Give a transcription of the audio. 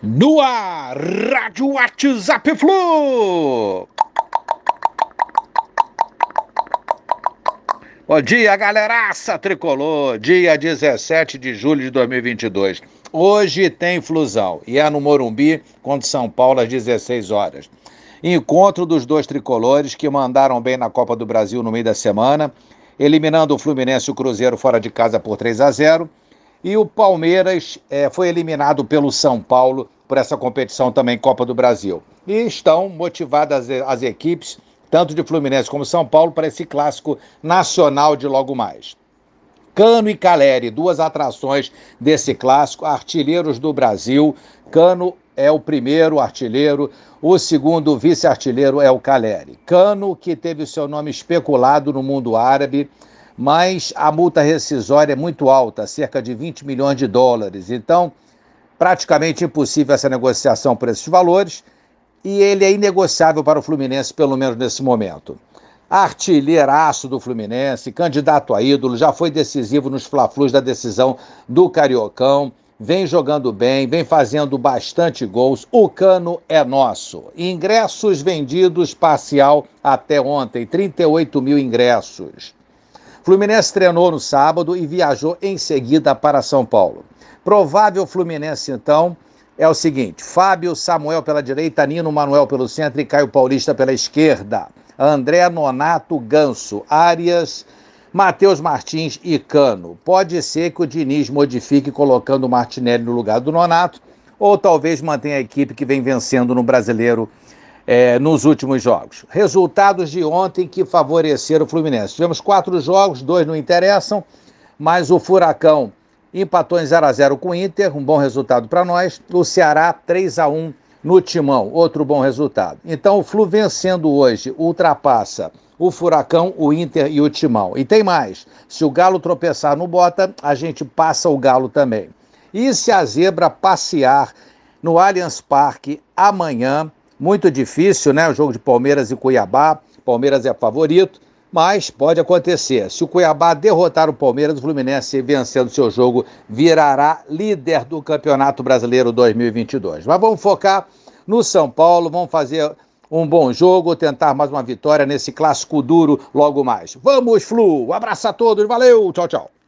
No ar, Rádio WhatsApp Flu. Bom dia, galeraça tricolor. Dia 17 de julho de 2022. Hoje tem flusão e é no Morumbi contra São Paulo às 16 horas. Encontro dos dois tricolores que mandaram bem na Copa do Brasil no meio da semana, eliminando o Fluminense e o Cruzeiro fora de casa por 3 a 0 e o Palmeiras é, foi eliminado pelo São Paulo por essa competição também Copa do Brasil. E estão motivadas as equipes, tanto de Fluminense como São Paulo, para esse clássico nacional de logo mais. Cano e Caleri, duas atrações desse clássico, artilheiros do Brasil. Cano é o primeiro artilheiro, o segundo vice-artilheiro é o Caleri. Cano, que teve o seu nome especulado no mundo árabe, mas a multa rescisória é muito alta, cerca de 20 milhões de dólares. Então, praticamente impossível essa negociação por esses valores e ele é inegociável para o Fluminense, pelo menos nesse momento. Artilheiraço do Fluminense, candidato a ídolo, já foi decisivo nos fla-flus da decisão do Cariocão, vem jogando bem, vem fazendo bastante gols. O cano é nosso. Ingressos vendidos parcial até ontem, 38 mil ingressos. Fluminense treinou no sábado e viajou em seguida para São Paulo. Provável Fluminense, então, é o seguinte: Fábio Samuel pela direita, Nino Manuel pelo centro e Caio Paulista pela esquerda. André Nonato Ganso, Arias, Matheus Martins e Cano. Pode ser que o Diniz modifique colocando o Martinelli no lugar do Nonato, ou talvez mantenha a equipe que vem vencendo no brasileiro é, nos últimos jogos. Resultados de ontem que favoreceram o Fluminense. Tivemos quatro jogos, dois não interessam, mas o Furacão empatou em 0 a 0 com o Inter, um bom resultado para nós. O Ceará 3 a 1 no Timão, outro bom resultado. Então o Flu vencendo hoje ultrapassa o Furacão, o Inter e o Timão. E tem mais: se o Galo tropeçar no Bota, a gente passa o Galo também. E se a zebra passear no Allianz Parque amanhã, muito difícil, né? O jogo de Palmeiras e Cuiabá. Palmeiras é favorito, mas pode acontecer. Se o Cuiabá derrotar o Palmeiras, o Fluminense vencendo seu jogo virará líder do Campeonato Brasileiro 2022. Mas vamos focar no São Paulo, vamos fazer um bom jogo, tentar mais uma vitória nesse clássico duro logo mais. Vamos, Flu! Um abraço a todos, valeu, tchau, tchau.